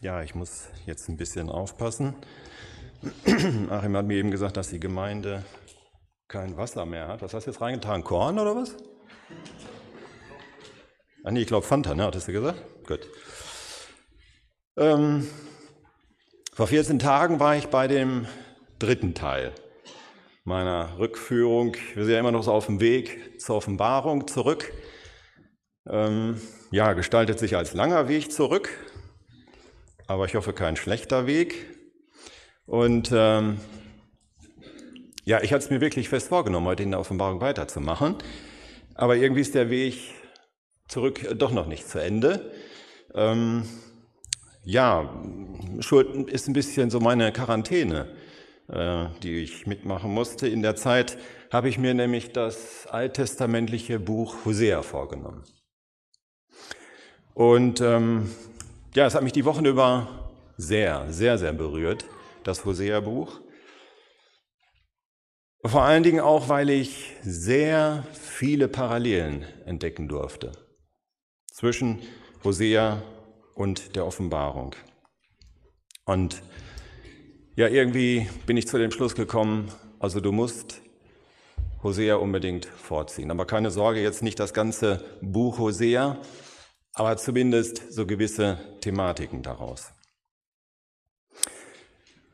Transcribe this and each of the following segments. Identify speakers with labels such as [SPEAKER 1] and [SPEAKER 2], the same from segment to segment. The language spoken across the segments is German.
[SPEAKER 1] Ja, ich muss jetzt ein bisschen aufpassen. Achim hat mir eben gesagt, dass die Gemeinde kein Wasser mehr hat. Was hast du jetzt reingetan? Korn oder was? Ah nee, ich glaube Fanta, ne? Hattest du gesagt? Gut. Ähm, vor 14 Tagen war ich bei dem dritten Teil meiner Rückführung. Wir sind ja immer noch so auf dem Weg zur Offenbarung zurück. Ähm, ja, gestaltet sich als langer Weg zurück aber ich hoffe kein schlechter Weg. Und ähm, ja, ich hatte es mir wirklich fest vorgenommen, heute in der Offenbarung weiterzumachen. Aber irgendwie ist der Weg zurück doch noch nicht zu Ende. Ähm, ja, Schuld ist ein bisschen so meine Quarantäne, äh, die ich mitmachen musste. In der Zeit habe ich mir nämlich das alttestamentliche Buch Hosea vorgenommen. Und ähm, ja, es hat mich die Wochen über sehr, sehr, sehr berührt, das Hosea-Buch. Vor allen Dingen auch, weil ich sehr viele Parallelen entdecken durfte zwischen Hosea und der Offenbarung. Und ja, irgendwie bin ich zu dem Schluss gekommen, also du musst Hosea unbedingt vorziehen. Aber keine Sorge, jetzt nicht das ganze Buch Hosea, aber zumindest so gewisse Thematiken daraus.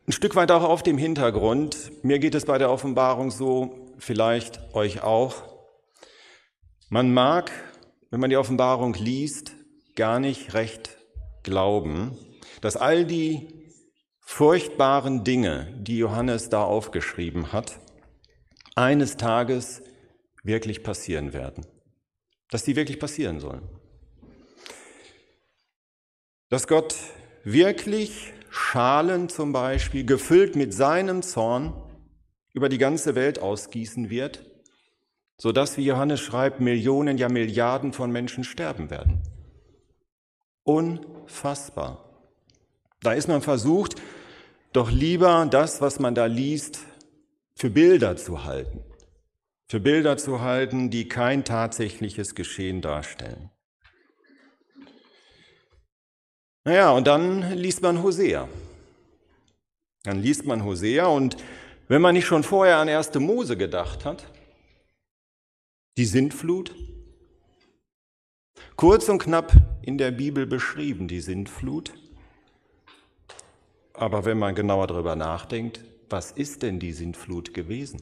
[SPEAKER 1] Ein Stück weit auch auf dem Hintergrund, mir geht es bei der Offenbarung so, vielleicht euch auch, man mag, wenn man die Offenbarung liest, gar nicht recht glauben, dass all die furchtbaren Dinge, die Johannes da aufgeschrieben hat, eines Tages wirklich passieren werden. Dass die wirklich passieren sollen dass Gott wirklich Schalen zum Beispiel, gefüllt mit seinem Zorn, über die ganze Welt ausgießen wird, sodass, wie Johannes schreibt, Millionen, ja Milliarden von Menschen sterben werden. Unfassbar. Da ist man versucht, doch lieber das, was man da liest, für Bilder zu halten. Für Bilder zu halten, die kein tatsächliches Geschehen darstellen. Naja, und dann liest man Hosea. Dann liest man Hosea und wenn man nicht schon vorher an erste Mose gedacht hat, die Sintflut, kurz und knapp in der Bibel beschrieben, die Sintflut. Aber wenn man genauer darüber nachdenkt, was ist denn die Sintflut gewesen?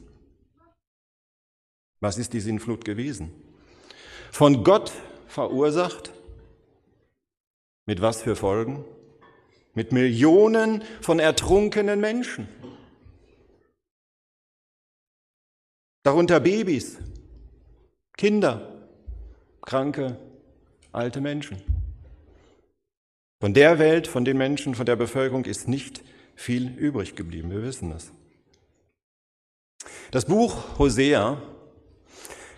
[SPEAKER 1] Was ist die Sintflut gewesen? Von Gott verursacht, mit was für Folgen? Mit Millionen von ertrunkenen Menschen. Darunter Babys, Kinder, kranke, alte Menschen. Von der Welt, von den Menschen, von der Bevölkerung ist nicht viel übrig geblieben. Wir wissen das. Das Buch Hosea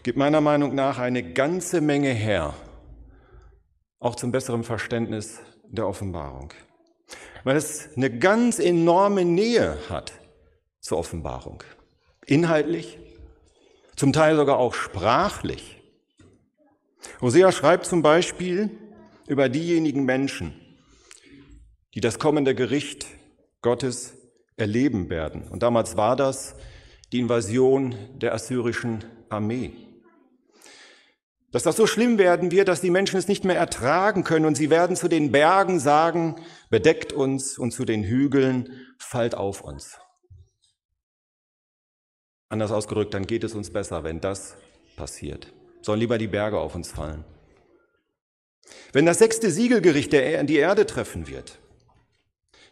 [SPEAKER 1] gibt meiner Meinung nach eine ganze Menge her auch zum besseren Verständnis der Offenbarung. Weil es eine ganz enorme Nähe hat zur Offenbarung. Inhaltlich, zum Teil sogar auch sprachlich. Hosea schreibt zum Beispiel über diejenigen Menschen, die das kommende Gericht Gottes erleben werden. Und damals war das die Invasion der assyrischen Armee dass das so schlimm werden wird, dass die Menschen es nicht mehr ertragen können und sie werden zu den Bergen sagen, bedeckt uns und zu den Hügeln, fallt auf uns. Anders ausgedrückt, dann geht es uns besser, wenn das passiert. Sollen lieber die Berge auf uns fallen. Wenn das sechste Siegelgericht die Erde treffen wird,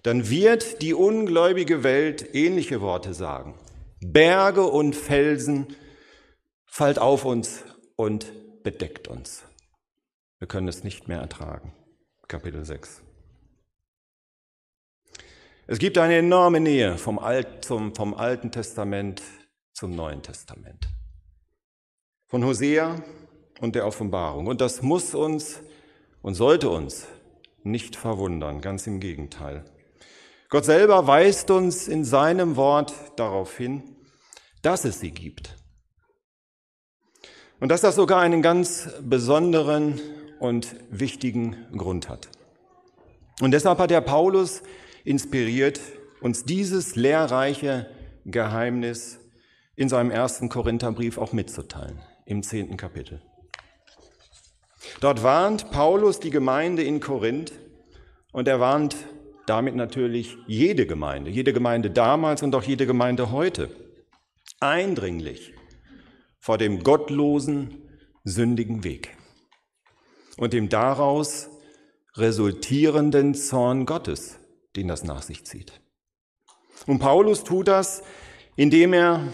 [SPEAKER 1] dann wird die ungläubige Welt ähnliche Worte sagen. Berge und Felsen, fallt auf uns und bedeckt uns. Wir können es nicht mehr ertragen. Kapitel 6. Es gibt eine enorme Nähe vom, Alt, zum, vom Alten Testament zum Neuen Testament. Von Hosea und der Offenbarung. Und das muss uns und sollte uns nicht verwundern, ganz im Gegenteil. Gott selber weist uns in seinem Wort darauf hin, dass es sie gibt und dass das sogar einen ganz besonderen und wichtigen Grund hat. Und deshalb hat der Paulus inspiriert, uns dieses lehrreiche Geheimnis in seinem ersten Korintherbrief auch mitzuteilen, im zehnten Kapitel. Dort warnt Paulus die Gemeinde in Korinth und er warnt damit natürlich jede Gemeinde, jede Gemeinde damals und auch jede Gemeinde heute, eindringlich vor dem gottlosen, sündigen Weg und dem daraus resultierenden Zorn Gottes, den das nach sich zieht. Und Paulus tut das, indem er,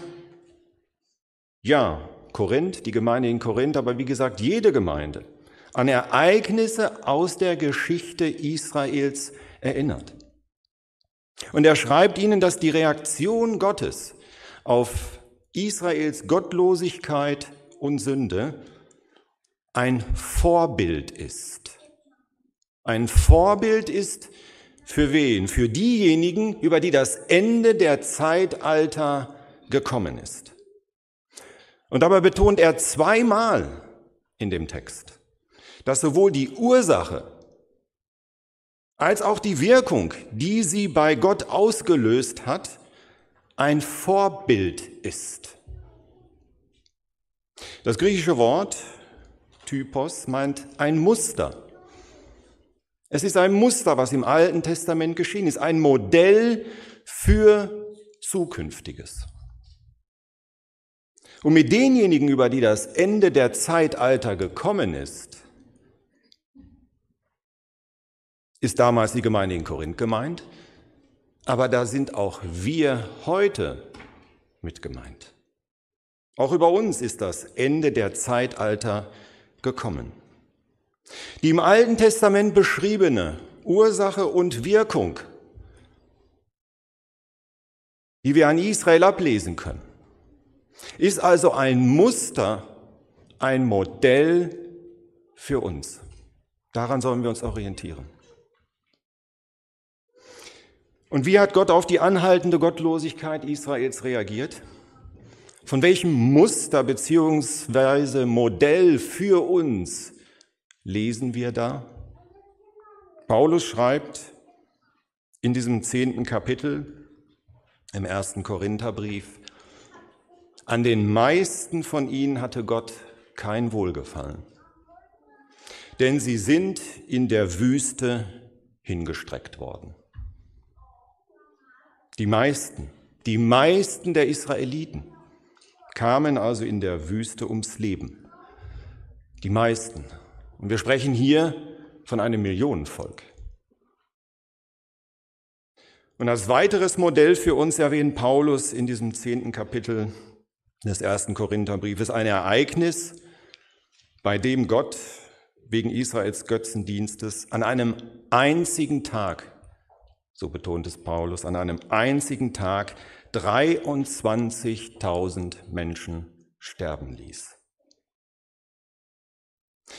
[SPEAKER 1] ja, Korinth, die Gemeinde in Korinth, aber wie gesagt, jede Gemeinde an Ereignisse aus der Geschichte Israels erinnert. Und er schreibt ihnen, dass die Reaktion Gottes auf Israels Gottlosigkeit und Sünde ein Vorbild ist. Ein Vorbild ist für wen? Für diejenigen, über die das Ende der Zeitalter gekommen ist. Und dabei betont er zweimal in dem Text, dass sowohl die Ursache als auch die Wirkung, die sie bei Gott ausgelöst hat, ein Vorbild ist. Das griechische Wort Typos meint ein Muster. Es ist ein Muster, was im Alten Testament geschehen ist, ein Modell für Zukünftiges. Und mit denjenigen, über die das Ende der Zeitalter gekommen ist, ist damals die Gemeinde in Korinth gemeint, aber da sind auch wir heute mit gemeint. Auch über uns ist das Ende der Zeitalter gekommen. Die im Alten Testament beschriebene Ursache und Wirkung, die wir an Israel ablesen können, ist also ein Muster, ein Modell für uns. Daran sollen wir uns orientieren. Und wie hat Gott auf die anhaltende Gottlosigkeit Israels reagiert? Von welchem Muster beziehungsweise Modell für uns lesen wir da? Paulus schreibt in diesem zehnten Kapitel im ersten Korintherbrief, an den meisten von ihnen hatte Gott kein Wohlgefallen, denn sie sind in der Wüste hingestreckt worden. Die meisten, die meisten der Israeliten kamen also in der Wüste ums Leben. Die meisten. Und wir sprechen hier von einem Millionenvolk. Und als weiteres Modell für uns erwähnt Paulus in diesem zehnten Kapitel des ersten Korintherbriefes ein Ereignis, bei dem Gott wegen Israels Götzendienstes an einem einzigen Tag so betont es Paulus, an einem einzigen Tag 23.000 Menschen sterben ließ.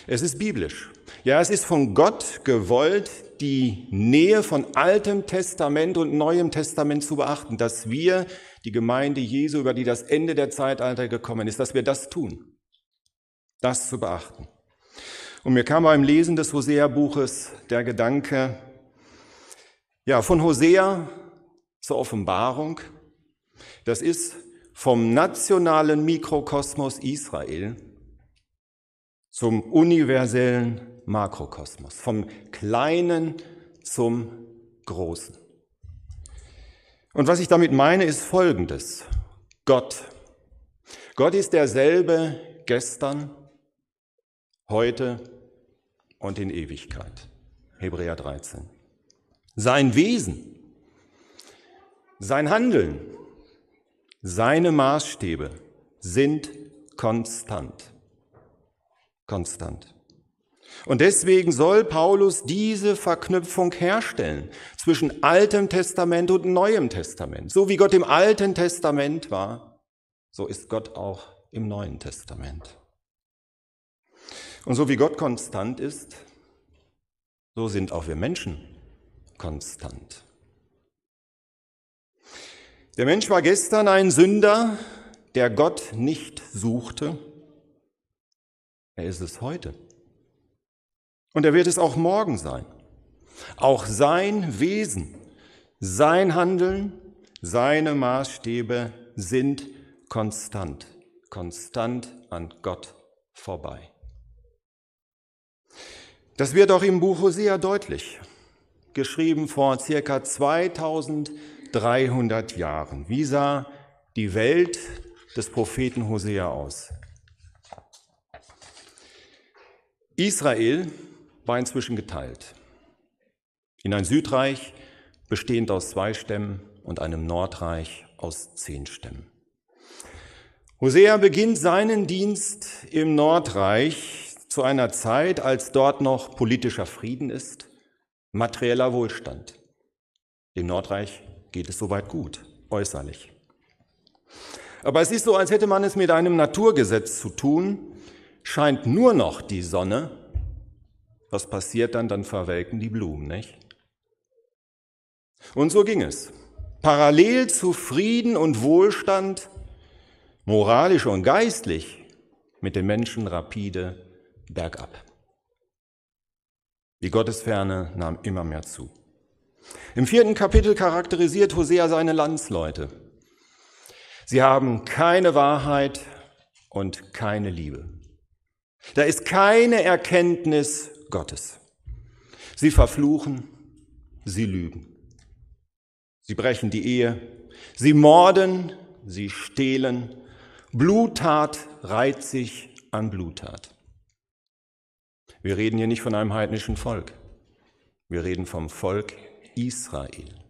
[SPEAKER 1] Es ist biblisch. Ja, es ist von Gott gewollt, die Nähe von Altem Testament und Neuem Testament zu beachten, dass wir, die Gemeinde Jesu, über die das Ende der Zeitalter gekommen ist, dass wir das tun, das zu beachten. Und mir kam beim Lesen des Hosea-Buches der Gedanke, ja, von Hosea zur Offenbarung, das ist vom nationalen Mikrokosmos Israel zum universellen Makrokosmos, vom Kleinen zum Großen. Und was ich damit meine, ist Folgendes. Gott. Gott ist derselbe gestern, heute und in Ewigkeit. Hebräer 13 sein Wesen, sein Handeln, seine Maßstäbe sind konstant. Konstant. Und deswegen soll Paulus diese Verknüpfung herstellen zwischen Altem Testament und Neuem Testament. So wie Gott im Alten Testament war, so ist Gott auch im Neuen Testament. Und so wie Gott konstant ist, so sind auch wir Menschen konstant. Der Mensch war gestern ein Sünder, der Gott nicht suchte. Er ist es heute. Und er wird es auch morgen sein. Auch sein Wesen, sein Handeln, seine Maßstäbe sind konstant, konstant an Gott vorbei. Das wird auch im Buch Hosea deutlich, geschrieben vor circa 2300 Jahren. Wie sah die Welt des Propheten Hosea aus? Israel war inzwischen geteilt in ein Südreich bestehend aus zwei Stämmen und einem Nordreich aus zehn Stämmen. Hosea beginnt seinen Dienst im Nordreich zu einer Zeit, als dort noch politischer Frieden ist, materieller Wohlstand. Dem Nordreich geht es soweit gut, äußerlich. Aber es ist so, als hätte man es mit einem Naturgesetz zu tun, scheint nur noch die Sonne. Was passiert dann? Dann verwelken die Blumen, nicht? Und so ging es. Parallel zu Frieden und Wohlstand, moralisch und geistlich, mit den Menschen rapide bergab. Die Gottesferne nahm immer mehr zu. Im vierten Kapitel charakterisiert Hosea seine Landsleute. Sie haben keine Wahrheit und keine Liebe. Da ist keine Erkenntnis Gottes. Sie verfluchen, sie lügen. Sie brechen die Ehe, sie morden, sie stehlen. Bluttat reiht sich an Bluttat. Wir reden hier nicht von einem heidnischen Volk. Wir reden vom Volk Israel.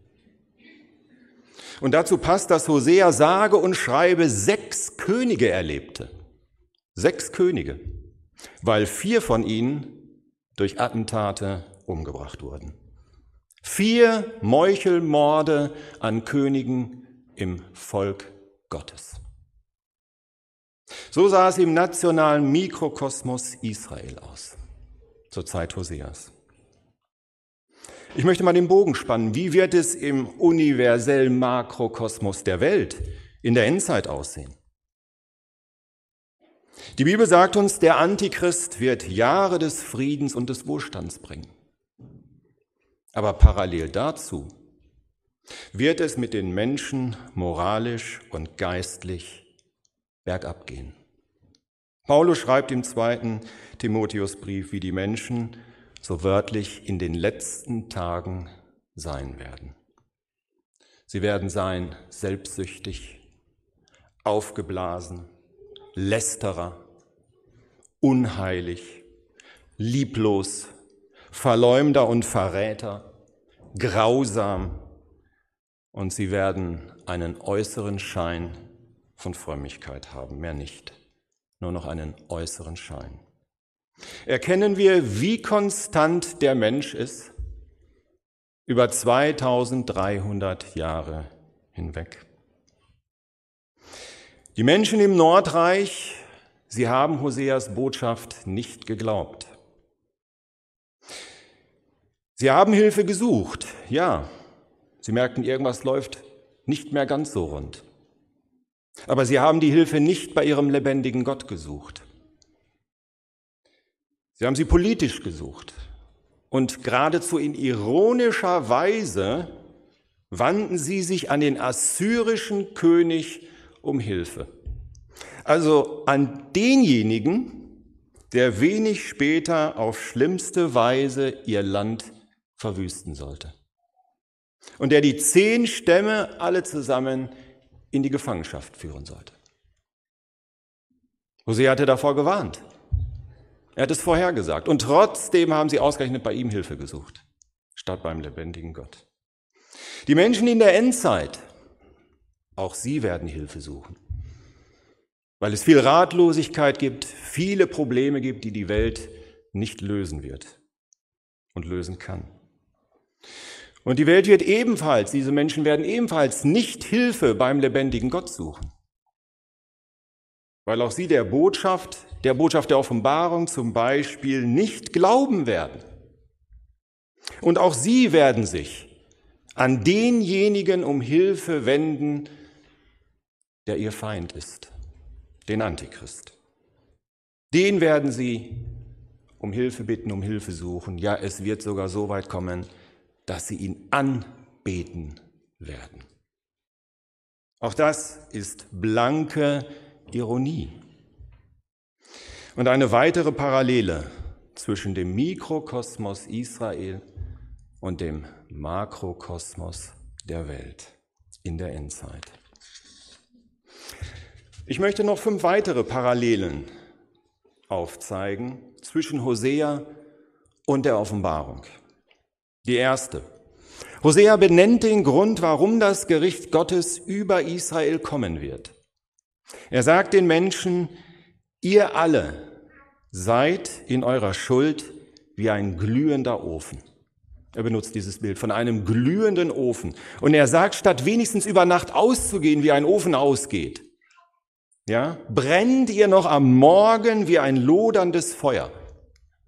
[SPEAKER 1] Und dazu passt, dass Hosea sage und schreibe sechs Könige erlebte. Sechs Könige, weil vier von ihnen durch Attentate umgebracht wurden. Vier Meuchelmorde an Königen im Volk Gottes. So sah es im nationalen Mikrokosmos Israel aus, zur Zeit Hoseas. Ich möchte mal den Bogen spannen. Wie wird es im universellen Makrokosmos der Welt in der Endzeit aussehen? Die Bibel sagt uns, der Antichrist wird Jahre des Friedens und des Wohlstands bringen. Aber parallel dazu wird es mit den Menschen moralisch und geistlich bergab gehen. Paulus schreibt im zweiten Timotheusbrief, wie die Menschen so wörtlich in den letzten Tagen sein werden. Sie werden sein selbstsüchtig, aufgeblasen, lästerer, unheilig, lieblos, Verleumder und Verräter, grausam und sie werden einen äußeren Schein von Frömmigkeit haben, mehr nicht, nur noch einen äußeren Schein. Erkennen wir, wie konstant der Mensch ist über 2300 Jahre hinweg. Die Menschen im Nordreich, sie haben Hoseas Botschaft nicht geglaubt. Sie haben Hilfe gesucht, ja. Sie merkten, irgendwas läuft nicht mehr ganz so rund. Aber sie haben die Hilfe nicht bei ihrem lebendigen Gott gesucht. Sie haben sie politisch gesucht. Und geradezu in ironischer Weise wandten sie sich an den assyrischen König um Hilfe. Also an denjenigen, der wenig später auf schlimmste Weise ihr Land verwüsten sollte. Und der die zehn Stämme alle zusammen in die Gefangenschaft führen sollte. Hosea hatte davor gewarnt. Er hat es vorhergesagt. Und trotzdem haben sie ausgerechnet bei ihm Hilfe gesucht, statt beim lebendigen Gott. Die Menschen in der Endzeit, auch sie werden Hilfe suchen. Weil es viel Ratlosigkeit gibt, viele Probleme gibt, die die Welt nicht lösen wird und lösen kann. Und die Welt wird ebenfalls, diese Menschen werden ebenfalls nicht Hilfe beim lebendigen Gott suchen. Weil auch sie der Botschaft, der Botschaft der Offenbarung zum Beispiel nicht glauben werden. Und auch sie werden sich an denjenigen um Hilfe wenden, der ihr Feind ist, den Antichrist. Den werden sie um Hilfe bitten, um Hilfe suchen. Ja, es wird sogar so weit kommen, dass sie ihn anbeten werden. Auch das ist blanke Ironie. Und eine weitere Parallele zwischen dem Mikrokosmos Israel und dem Makrokosmos der Welt in der Endzeit. Ich möchte noch fünf weitere Parallelen aufzeigen zwischen Hosea und der Offenbarung. Die erste. Hosea benennt den Grund, warum das Gericht Gottes über Israel kommen wird. Er sagt den Menschen, ihr alle seid in eurer Schuld wie ein glühender Ofen. Er benutzt dieses Bild von einem glühenden Ofen. Und er sagt, statt wenigstens über Nacht auszugehen, wie ein Ofen ausgeht, ja, brennt ihr noch am Morgen wie ein loderndes Feuer.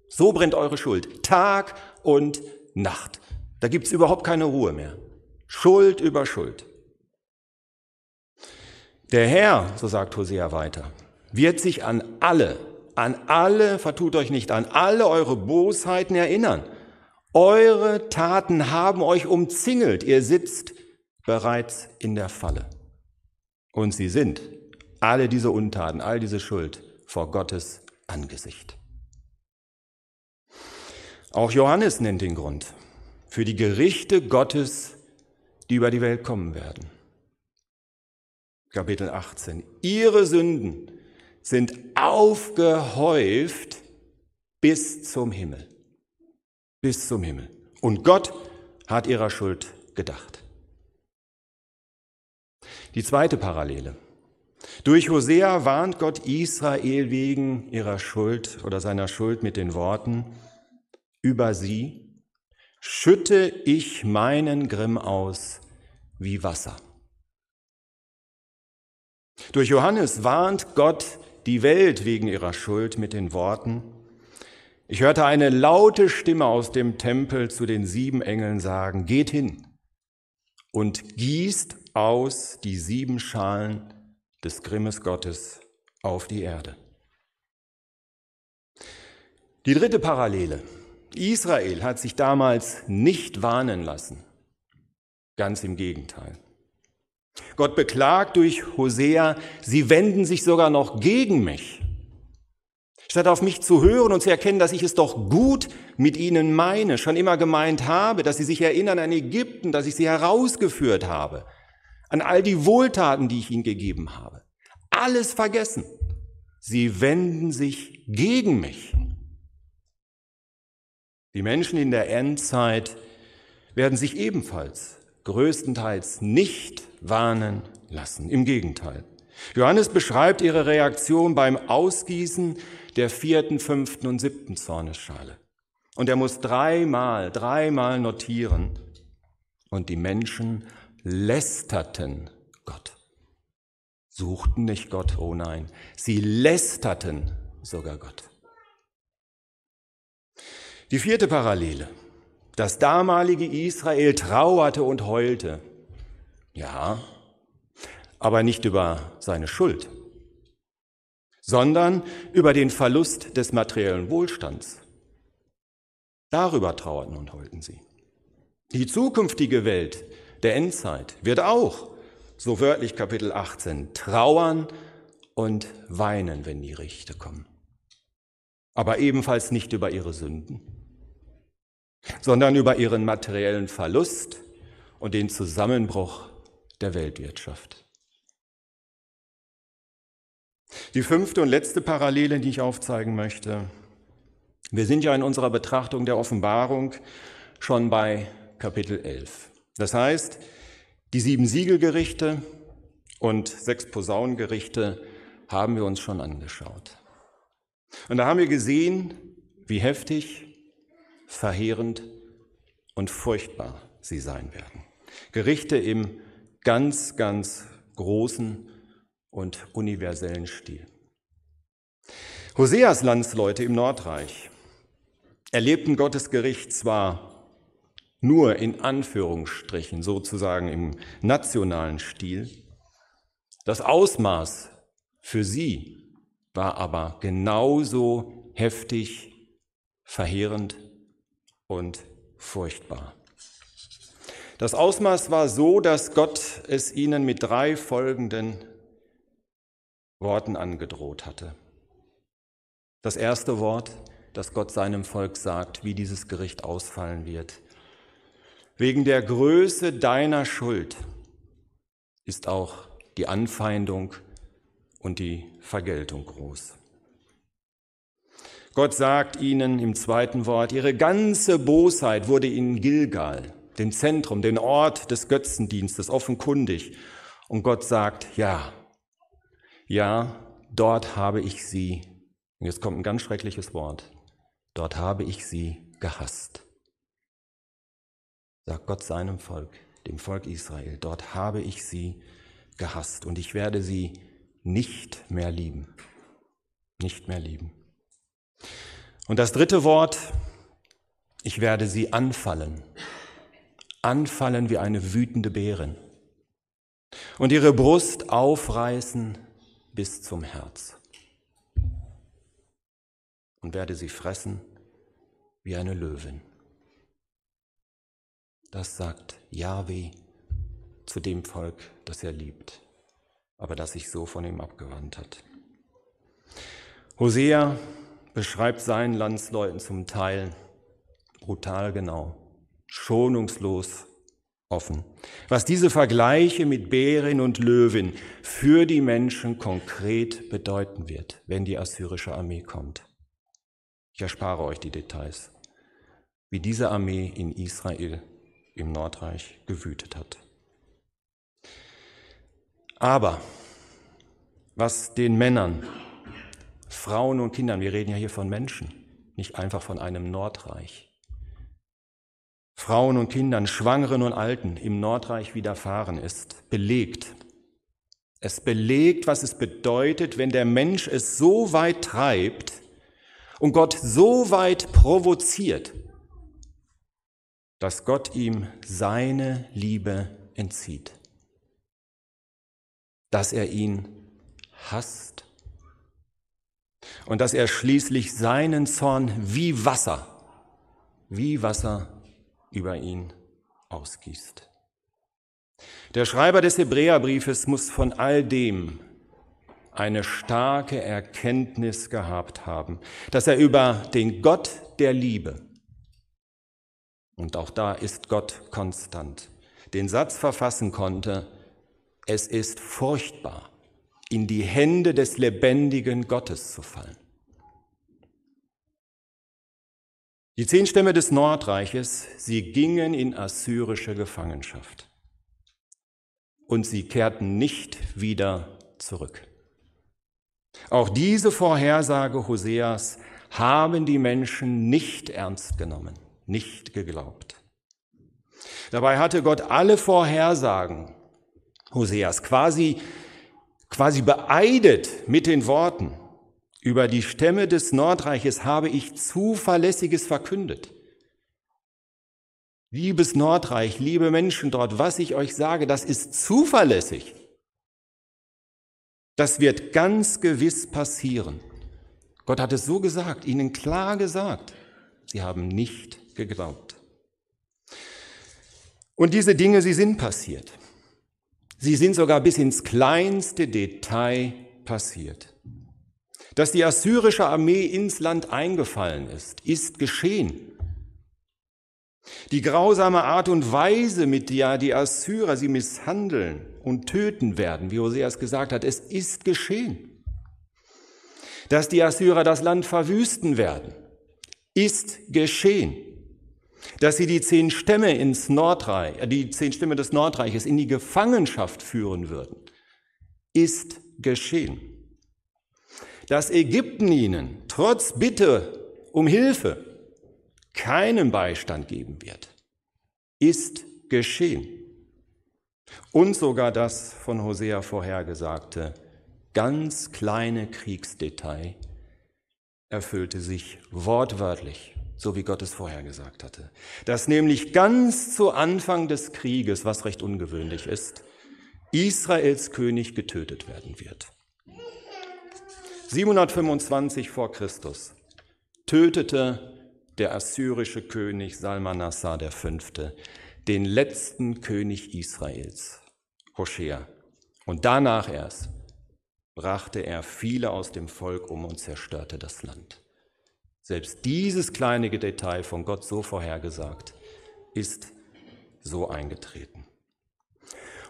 [SPEAKER 1] So brennt eure Schuld, Tag und Nacht. Da gibt's überhaupt keine Ruhe mehr. Schuld über Schuld. Der Herr, so sagt Hosea weiter, wird sich an alle, an alle, vertut euch nicht, an alle eure Bosheiten erinnern. Eure Taten haben euch umzingelt, ihr sitzt bereits in der Falle. Und sie sind alle diese Untaten, all diese Schuld vor Gottes Angesicht. Auch Johannes nennt den Grund für die Gerichte Gottes, die über die Welt kommen werden. Kapitel 18. Ihre Sünden sind aufgehäuft bis zum Himmel. Bis zum Himmel. Und Gott hat ihrer Schuld gedacht. Die zweite Parallele. Durch Hosea warnt Gott Israel wegen ihrer Schuld oder seiner Schuld mit den Worten, über sie schütte ich meinen Grimm aus wie Wasser. Durch Johannes warnt Gott die Welt wegen ihrer Schuld mit den Worten, ich hörte eine laute Stimme aus dem Tempel zu den sieben Engeln sagen, geht hin und gießt aus die sieben Schalen des Grimmes Gottes auf die Erde. Die dritte Parallele. Israel hat sich damals nicht warnen lassen. Ganz im Gegenteil. Gott beklagt durch Hosea, sie wenden sich sogar noch gegen mich. Statt auf mich zu hören und zu erkennen, dass ich es doch gut mit ihnen meine, schon immer gemeint habe, dass sie sich erinnern an Ägypten, dass ich sie herausgeführt habe, an all die Wohltaten, die ich ihnen gegeben habe. Alles vergessen. Sie wenden sich gegen mich. Die Menschen in der Endzeit werden sich ebenfalls größtenteils nicht warnen lassen. Im Gegenteil. Johannes beschreibt ihre Reaktion beim Ausgießen der vierten, fünften und siebten Zornesschale. Und er muss dreimal, dreimal notieren. Und die Menschen lästerten Gott. Suchten nicht Gott, oh nein, sie lästerten sogar Gott. Die vierte Parallele. Das damalige Israel trauerte und heulte. Ja, aber nicht über seine Schuld, sondern über den Verlust des materiellen Wohlstands. Darüber trauerten und heulten sie. Die zukünftige Welt der Endzeit wird auch, so wörtlich Kapitel 18, trauern und weinen, wenn die Richter kommen. Aber ebenfalls nicht über ihre Sünden, sondern über ihren materiellen Verlust und den Zusammenbruch der Weltwirtschaft. Die fünfte und letzte Parallele, die ich aufzeigen möchte. Wir sind ja in unserer Betrachtung der Offenbarung schon bei Kapitel 11. Das heißt, die sieben Siegelgerichte und sechs Posaunengerichte haben wir uns schon angeschaut. Und da haben wir gesehen, wie heftig verheerend und furchtbar sie sein werden. Gerichte im ganz, ganz großen und universellen Stil. Hoseas Landsleute im Nordreich erlebten Gottes Gericht zwar nur in Anführungsstrichen, sozusagen im nationalen Stil, das Ausmaß für sie war aber genauso heftig verheerend und furchtbar. Das Ausmaß war so, dass Gott es ihnen mit drei folgenden Worten angedroht hatte. Das erste Wort, das Gott seinem Volk sagt, wie dieses Gericht ausfallen wird. Wegen der Größe deiner Schuld ist auch die Anfeindung und die Vergeltung groß. Gott sagt ihnen im zweiten Wort, ihre ganze Bosheit wurde in Gilgal, dem Zentrum, den Ort des Götzendienstes, offenkundig. Und Gott sagt, ja, ja, dort habe ich sie, und jetzt kommt ein ganz schreckliches Wort, dort habe ich sie gehasst. Sagt Gott seinem Volk, dem Volk Israel, dort habe ich sie gehasst und ich werde sie nicht mehr lieben. Nicht mehr lieben. Und das dritte Wort, ich werde sie anfallen. Anfallen wie eine wütende Bärin. Und ihre Brust aufreißen bis zum Herz. Und werde sie fressen wie eine Löwin. Das sagt Yahweh zu dem Volk, das er liebt, aber das sich so von ihm abgewandt hat. Hosea beschreibt seinen Landsleuten zum Teil brutal genau, schonungslos offen. Was diese Vergleiche mit Bären und Löwen für die Menschen konkret bedeuten wird, wenn die assyrische Armee kommt. Ich erspare euch die Details, wie diese Armee in Israel im Nordreich gewütet hat. Aber was den Männern Frauen und Kindern, wir reden ja hier von Menschen, nicht einfach von einem Nordreich. Frauen und Kindern, Schwangeren und Alten im Nordreich widerfahren ist, belegt. Es belegt, was es bedeutet, wenn der Mensch es so weit treibt und Gott so weit provoziert, dass Gott ihm seine Liebe entzieht, dass er ihn hasst und dass er schließlich seinen Zorn wie Wasser, wie Wasser über ihn ausgießt. Der Schreiber des Hebräerbriefes muss von all dem eine starke Erkenntnis gehabt haben, dass er über den Gott der Liebe, und auch da ist Gott konstant, den Satz verfassen konnte, es ist furchtbar, in die Hände des lebendigen Gottes zu fallen. Die zehn Stämme des Nordreiches, sie gingen in assyrische Gefangenschaft und sie kehrten nicht wieder zurück. Auch diese Vorhersage Hoseas haben die Menschen nicht ernst genommen, nicht geglaubt. Dabei hatte Gott alle Vorhersagen Hoseas quasi quasi beeidet mit den Worten, über die Stämme des Nordreiches habe ich Zuverlässiges verkündet. Liebes Nordreich, liebe Menschen dort, was ich euch sage, das ist zuverlässig. Das wird ganz gewiss passieren. Gott hat es so gesagt, ihnen klar gesagt. Sie haben nicht geglaubt. Und diese Dinge, sie sind passiert. Sie sind sogar bis ins kleinste Detail passiert. Dass die assyrische Armee ins Land eingefallen ist, ist geschehen. Die grausame Art und Weise, mit der die Assyrer sie misshandeln und töten werden, wie Hoseas gesagt hat, es ist geschehen. Dass die Assyrer das Land verwüsten werden, ist geschehen dass sie die zehn Stämme ins Nordreich, äh, die zehn Stämme des Nordreiches in die Gefangenschaft führen würden, ist geschehen. Dass Ägypten ihnen trotz Bitte um Hilfe keinen Beistand geben wird, ist geschehen. Und sogar das von Hosea vorhergesagte ganz kleine Kriegsdetail erfüllte sich wortwörtlich so wie Gott es vorher gesagt hatte. Dass nämlich ganz zu Anfang des Krieges, was recht ungewöhnlich ist, Israels König getötet werden wird. 725 vor Christus tötete der assyrische König Salmanassar V., den letzten König Israels, Hoshea. Und danach erst brachte er viele aus dem Volk um und zerstörte das Land. Selbst dieses kleine Detail von Gott so vorhergesagt ist so eingetreten.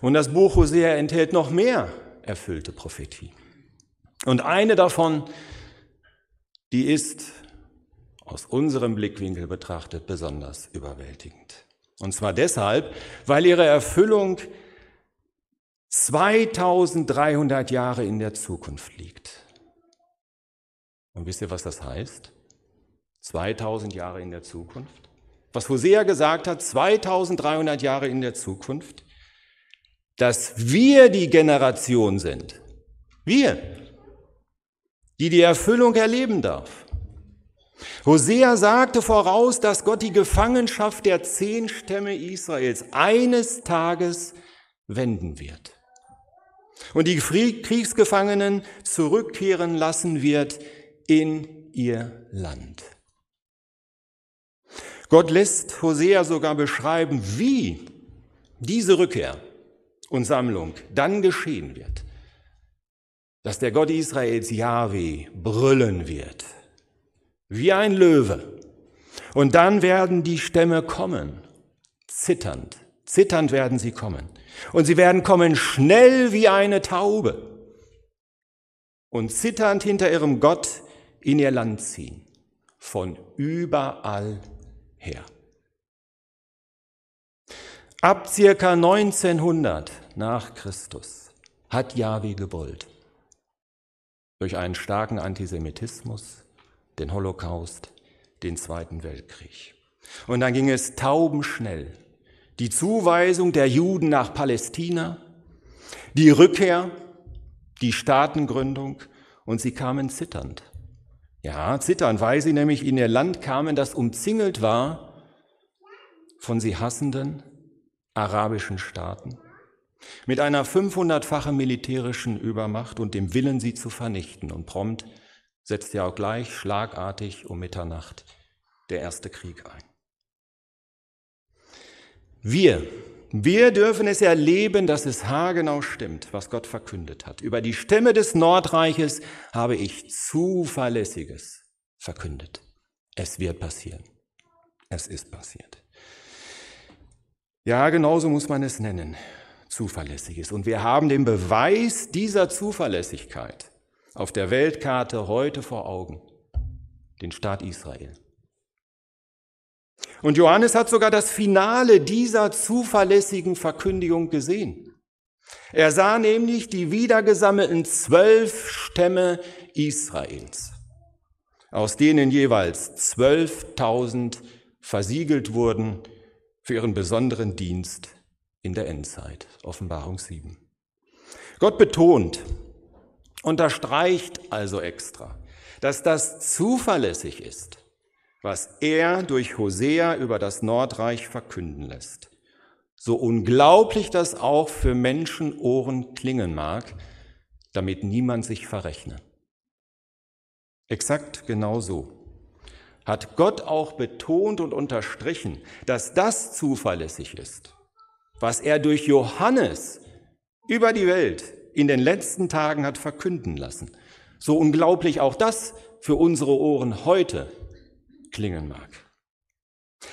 [SPEAKER 1] Und das Buch Hosea enthält noch mehr erfüllte Prophetie. Und eine davon, die ist aus unserem Blickwinkel betrachtet besonders überwältigend. Und zwar deshalb, weil ihre Erfüllung 2300 Jahre in der Zukunft liegt. Und wisst ihr, was das heißt? 2000 Jahre in der Zukunft? Was Hosea gesagt hat, 2300 Jahre in der Zukunft, dass wir die Generation sind, wir, die die Erfüllung erleben darf. Hosea sagte voraus, dass Gott die Gefangenschaft der zehn Stämme Israels eines Tages wenden wird und die Kriegsgefangenen zurückkehren lassen wird in ihr Land. Gott lässt Hosea sogar beschreiben, wie diese Rückkehr und Sammlung dann geschehen wird. Dass der Gott Israels Yahweh brüllen wird, wie ein Löwe. Und dann werden die Stämme kommen, zitternd, zitternd werden sie kommen. Und sie werden kommen schnell wie eine Taube und zitternd hinter ihrem Gott in ihr Land ziehen, von überall her. Ab circa 1900 nach Christus hat Yahweh gebollt. Durch einen starken Antisemitismus, den Holocaust, den Zweiten Weltkrieg. Und dann ging es taubenschnell. Die Zuweisung der Juden nach Palästina, die Rückkehr, die Staatengründung und sie kamen zitternd. Ja, zitternd, weil sie nämlich in ihr Land kamen, das umzingelt war von sie hassenden arabischen Staaten, mit einer 500-fachen militärischen Übermacht und dem Willen, sie zu vernichten. Und prompt setzt ja auch gleich schlagartig um Mitternacht der erste Krieg ein. Wir, wir dürfen es erleben, dass es haargenau stimmt, was Gott verkündet hat. Über die Stämme des Nordreiches habe ich Zuverlässiges verkündet. Es wird passieren. Es ist passiert. Ja, genauso muss man es nennen. Zuverlässiges. Und wir haben den Beweis dieser Zuverlässigkeit auf der Weltkarte heute vor Augen. Den Staat Israel. Und Johannes hat sogar das Finale dieser zuverlässigen Verkündigung gesehen. Er sah nämlich die wiedergesammelten zwölf Stämme Israels, aus denen jeweils zwölftausend versiegelt wurden für ihren besonderen Dienst in der Endzeit. Offenbarung 7. Gott betont, unterstreicht also extra, dass das zuverlässig ist was er durch Hosea über das Nordreich verkünden lässt. So unglaublich das auch für Menschenohren klingen mag, damit niemand sich verrechne. Exakt genau so hat Gott auch betont und unterstrichen, dass das zuverlässig ist, was er durch Johannes über die Welt in den letzten Tagen hat verkünden lassen. So unglaublich auch das für unsere Ohren heute klingen mag.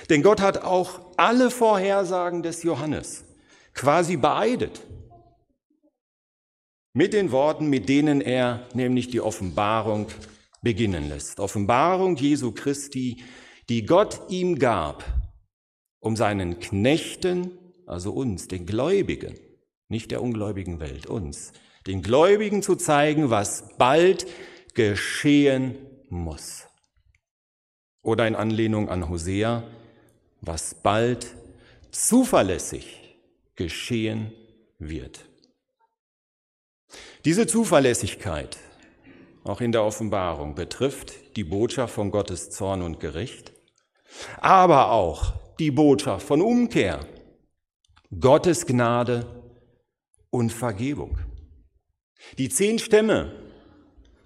[SPEAKER 1] Denn Gott hat auch alle Vorhersagen des Johannes quasi beeidet. Mit den Worten, mit denen er nämlich die Offenbarung beginnen lässt. Offenbarung Jesu Christi, die Gott ihm gab, um seinen Knechten, also uns, den Gläubigen, nicht der ungläubigen Welt, uns, den Gläubigen zu zeigen, was bald geschehen muss. Oder in Anlehnung an Hosea, was bald zuverlässig geschehen wird. Diese Zuverlässigkeit, auch in der Offenbarung, betrifft die Botschaft von Gottes Zorn und Gericht, aber auch die Botschaft von Umkehr, Gottes Gnade und Vergebung. Die zehn Stämme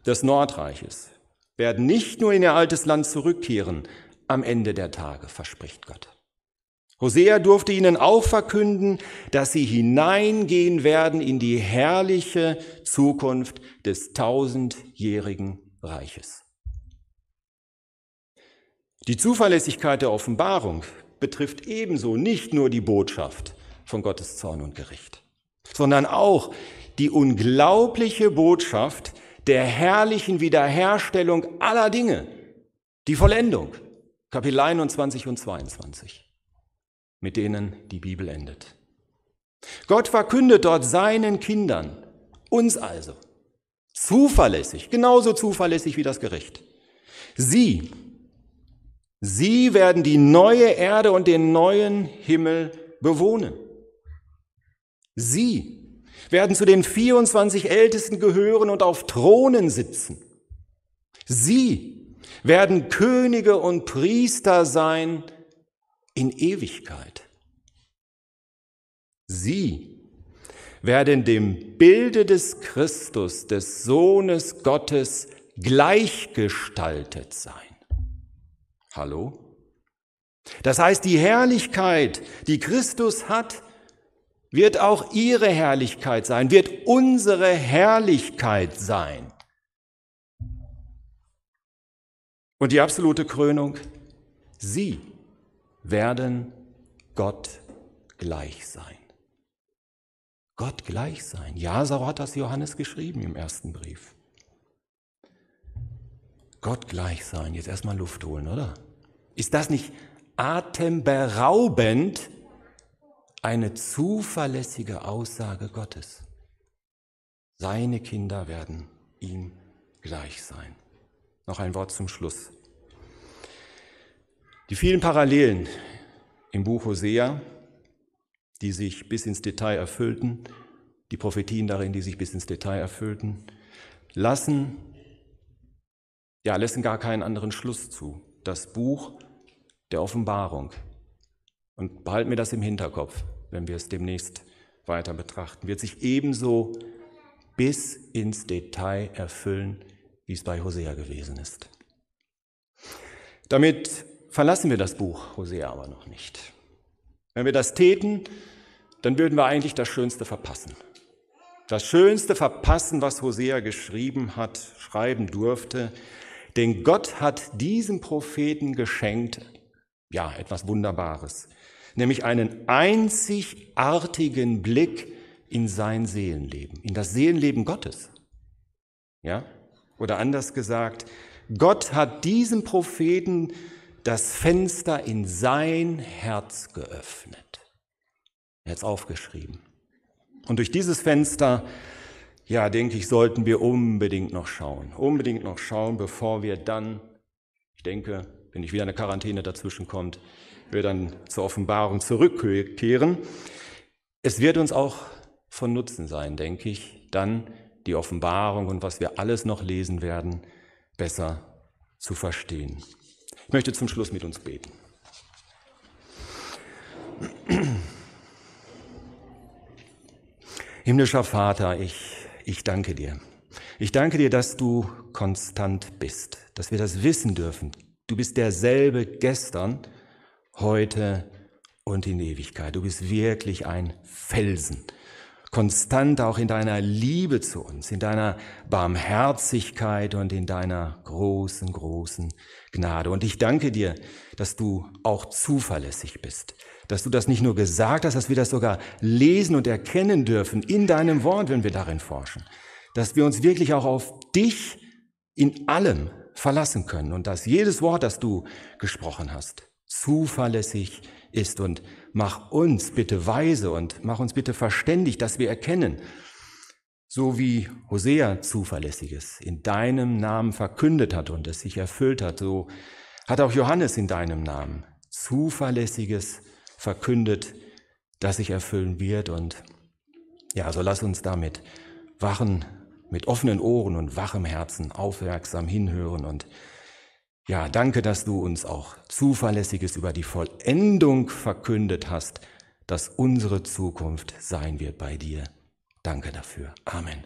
[SPEAKER 1] des Nordreiches werden nicht nur in ihr altes Land zurückkehren, am Ende der Tage, verspricht Gott. Hosea durfte ihnen auch verkünden, dass sie hineingehen werden in die herrliche Zukunft des tausendjährigen Reiches. Die Zuverlässigkeit der Offenbarung betrifft ebenso nicht nur die Botschaft von Gottes Zorn und Gericht, sondern auch die unglaubliche Botschaft der herrlichen Wiederherstellung aller Dinge, die Vollendung, Kapitel 21 und 22 mit denen die Bibel endet. Gott verkündet dort seinen Kindern, uns also, zuverlässig, genauso zuverlässig wie das Gericht. Sie, sie werden die neue Erde und den neuen Himmel bewohnen. Sie werden zu den 24 Ältesten gehören und auf Thronen sitzen. Sie werden Könige und Priester sein in Ewigkeit. Sie werden dem Bilde des Christus, des Sohnes Gottes, gleichgestaltet sein. Hallo? Das heißt, die Herrlichkeit, die Christus hat, wird auch ihre Herrlichkeit sein, wird unsere Herrlichkeit sein. Und die absolute Krönung, sie werden Gott gleich sein. Gott gleich sein. Ja, so hat das Johannes geschrieben im ersten Brief. Gott gleich sein. Jetzt erstmal Luft holen, oder? Ist das nicht atemberaubend eine zuverlässige Aussage Gottes? Seine Kinder werden ihm gleich sein. Noch ein Wort zum Schluss. Die vielen Parallelen im Buch Hosea, die sich bis ins Detail erfüllten, die Prophetien darin, die sich bis ins Detail erfüllten, lassen, ja, lassen gar keinen anderen Schluss zu. Das Buch der Offenbarung. Und behalten wir das im Hinterkopf, wenn wir es demnächst weiter betrachten, wird sich ebenso bis ins Detail erfüllen, wie es bei Hosea gewesen ist. Damit verlassen wir das Buch Hosea aber noch nicht. Wenn wir das täten, dann würden wir eigentlich das Schönste verpassen. Das Schönste verpassen, was Hosea geschrieben hat, schreiben durfte. Denn Gott hat diesem Propheten geschenkt, ja, etwas Wunderbares, nämlich einen einzigartigen Blick in sein Seelenleben, in das Seelenleben Gottes. Ja? Oder anders gesagt, Gott hat diesem Propheten das Fenster in sein Herz geöffnet. Er hat es aufgeschrieben. Und durch dieses Fenster, ja, denke ich, sollten wir unbedingt noch schauen. Unbedingt noch schauen, bevor wir dann, ich denke, wenn nicht wieder eine Quarantäne dazwischen kommt, wir dann zur Offenbarung zurückkehren. Es wird uns auch von Nutzen sein, denke ich, dann die Offenbarung und was wir alles noch lesen werden, besser zu verstehen. Ich möchte zum Schluss mit uns beten. Himmlischer Vater, ich, ich danke dir. Ich danke dir, dass du konstant bist, dass wir das wissen dürfen. Du bist derselbe gestern, heute und in Ewigkeit. Du bist wirklich ein Felsen konstant auch in deiner Liebe zu uns, in deiner Barmherzigkeit und in deiner großen, großen Gnade. Und ich danke dir, dass du auch zuverlässig bist, dass du das nicht nur gesagt hast, dass wir das sogar lesen und erkennen dürfen in deinem Wort, wenn wir darin forschen, dass wir uns wirklich auch auf dich in allem verlassen können und dass jedes Wort, das du gesprochen hast, zuverlässig ist. Und mach uns bitte weise und mach uns bitte verständig, dass wir erkennen, so wie Hosea zuverlässiges in deinem Namen verkündet hat und es sich erfüllt hat, so hat auch Johannes in deinem Namen zuverlässiges verkündet, das sich erfüllen wird. Und ja, so lass uns damit wachen, mit offenen Ohren und wachem Herzen aufmerksam hinhören und ja, danke, dass du uns auch Zuverlässiges über die Vollendung verkündet hast, dass unsere Zukunft sein wird bei dir. Danke dafür. Amen.